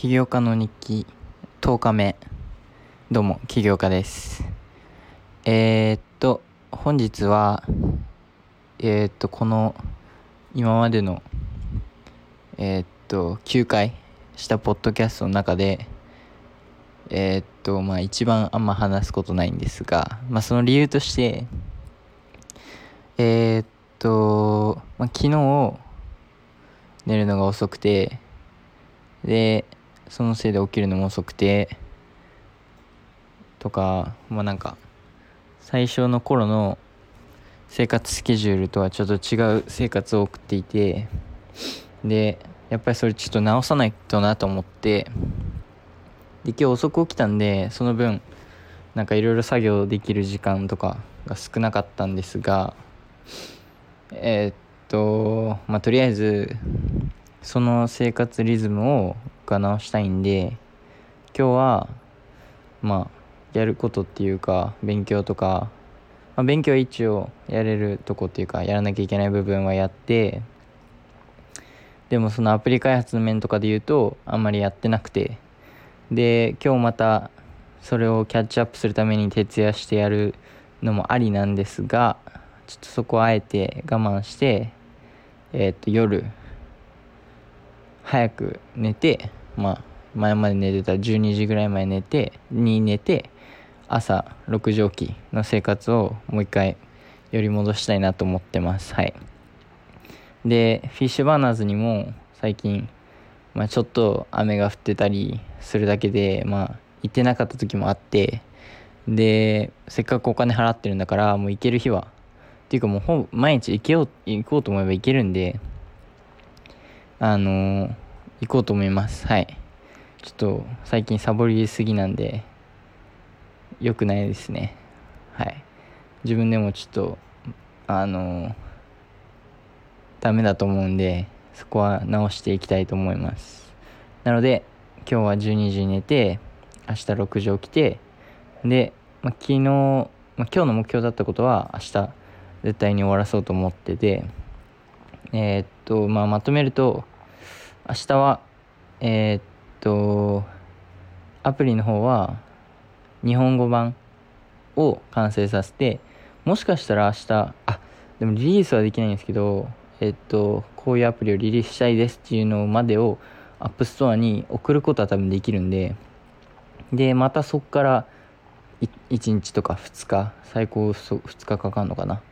起業家の日記10日目。どうも起業家です。えー、っと本日はえー、っとこの今までのえー、っと9回したポッドキャストの中でえ、っとまあ一番あんま話すことないんですがまあその理由としてえ、っと、まあ、昨日寝るのが遅くてでそのせいで起きるのも遅くてとかまあなんか最初の頃の生活スケジュールとはちょっと違う生活を送っていてでやっぱりそれちょっと直さないとなと思ってで今日遅く起きたんでその分なんかいろいろ作業できる時間とかが少なかったんですがえー、っとまあとりあえずその生活リズムをが直したいんで今日はまあやることっていうか勉強とか、まあ、勉強は一応やれるとこっていうかやらなきゃいけない部分はやってでもそのアプリ開発の面とかで言うとあんまりやってなくてで今日またそれをキャッチアップするために徹夜してやるのもありなんですがちょっとそこはあえて我慢してえー、っと夜早く寝てまあ前まで寝てた12時ぐらい前寝てに寝て朝6時起きの生活をもう一回より戻したいなと思ってます。はい。でフィッシュバーナーズにも最近、まあ、ちょっと雨が降ってたりするだけでまあ行ってなかった時もあってでせっかくお金払ってるんだからもう行ける日はっていうかもうほぼ毎日行けよう行こうと思えば行けるんであのー、行こうと思います。はい。ちょっと最近サボりすぎなんで良くないですね。はい。自分でもちょっとあの、ダメだと思うんでそこは直していきたいと思います。なので今日は12時に寝て明日6時起きてで、ま、昨日、ま、今日の目標だったことは明日絶対に終わらそうと思っててえー、っとまあまとめると明日はえー、っとアプリの方は日本語版を完成させてもしかしたら明日あでもリリースはできないんですけどえっとこういうアプリをリリースしたいですっていうのまでを App Store に送ることは多分できるんででまたそこから1日とか2日最高2日かかるのかな。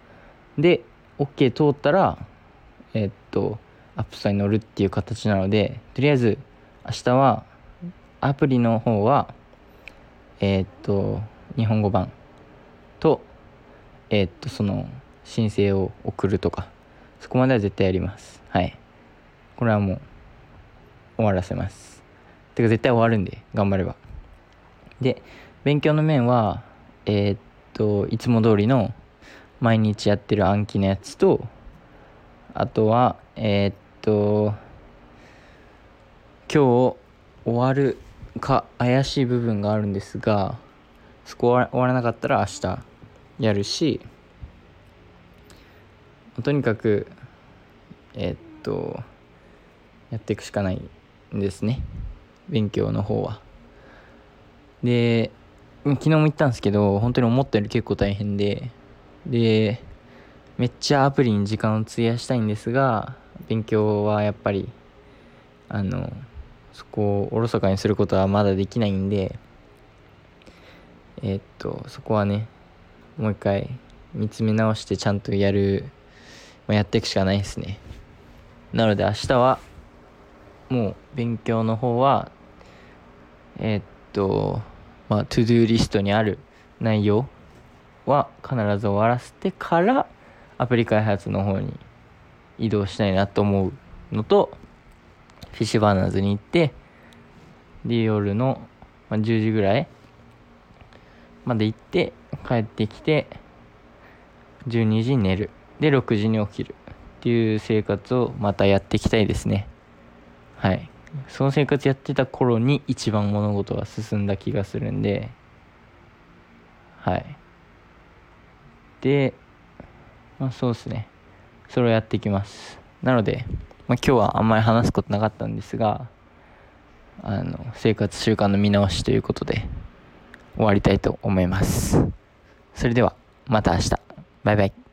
で OK 通ったらえっとアップストアに乗るっていう形なのでとりあえず明日はアプリの方はえー、っと日本語版とえー、っとその申請を送るとかそこまでは絶対やります。はい。これはもう終わらせます。てか絶対終わるんで頑張れば。で勉強の面はえー、っといつも通りの毎日やってる暗記のやつとあとはえー、っと今日終わるか怪しい部分があるんですがそこ終わらなかったら明日やるしとにかくえ、っとやっていくしかないんですね。勉強の方は。で昨日も言ったんですけど本当に思ったより結構大変で。でめっちゃアプリに時間を費やしたいんですが勉強はやっぱりあのそこをおろそかにすることはまだできないんでえー、っとそこはねもう一回見つめ直してちゃんとやる、まあ、やっていくしかないですね。なので明日はもう勉強の方はえー、っとまあトゥドゥリストにある内容は必ず終わらせてからアプリ開発の方に移動したいなと思うのとフィッシュバーナーズに行ってで夜の10時ぐらいまで行って帰ってきて12時に寝る。で6時に起きるっていう生活をまたやっていきたいですね。はい。その生活やってた頃に一番物事が進んだ気がするんで。はい。でまあそうですね。それをやっていきます。なので、まあ、今日はあんまり話すことなかったんですがあの生活習慣の見直しということで終わりたいと思います。それではまた明日。バイバイ。